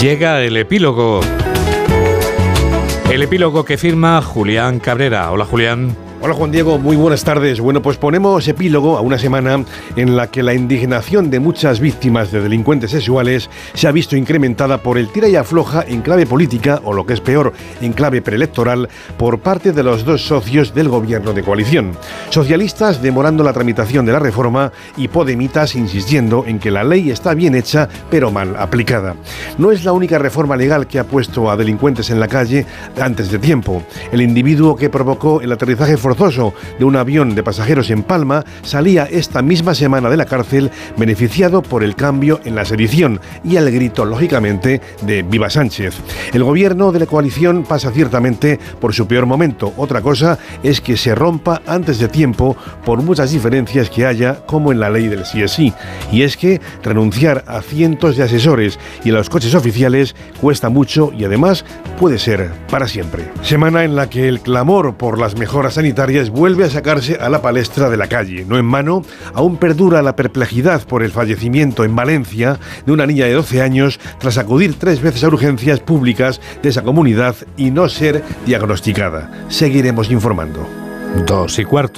Llega el epílogo. El epílogo que firma Julián Cabrera. Hola Julián. Hola Juan Diego, muy buenas tardes. Bueno, pues ponemos epílogo a una semana en la que la indignación de muchas víctimas de delincuentes sexuales se ha visto incrementada por el tira y afloja en clave política, o lo que es peor, en clave preelectoral, por parte de los dos socios del gobierno de coalición. Socialistas demorando la tramitación de la reforma y Podemitas insistiendo en que la ley está bien hecha, pero mal aplicada. No es la única reforma legal que ha puesto a delincuentes en la calle antes de tiempo. El individuo que provocó el aterrizaje forzoso de un avión de pasajeros en Palma salía esta misma semana de la cárcel beneficiado por el cambio en la sedición y el grito, lógicamente, de Viva Sánchez. El gobierno de la coalición pasa ciertamente por su peor momento. Otra cosa es que se rompa antes de tiempo por muchas diferencias que haya, como en la ley del CSI. Y es que renunciar a cientos de asesores y a los coches oficiales cuesta mucho y además puede ser para siempre. Semana en la que el clamor por las mejoras vuelve a sacarse a la palestra de la calle. No en mano, aún perdura la perplejidad por el fallecimiento en Valencia de una niña de 12 años tras acudir tres veces a urgencias públicas de esa comunidad y no ser diagnosticada. Seguiremos informando. Dos y cuarto.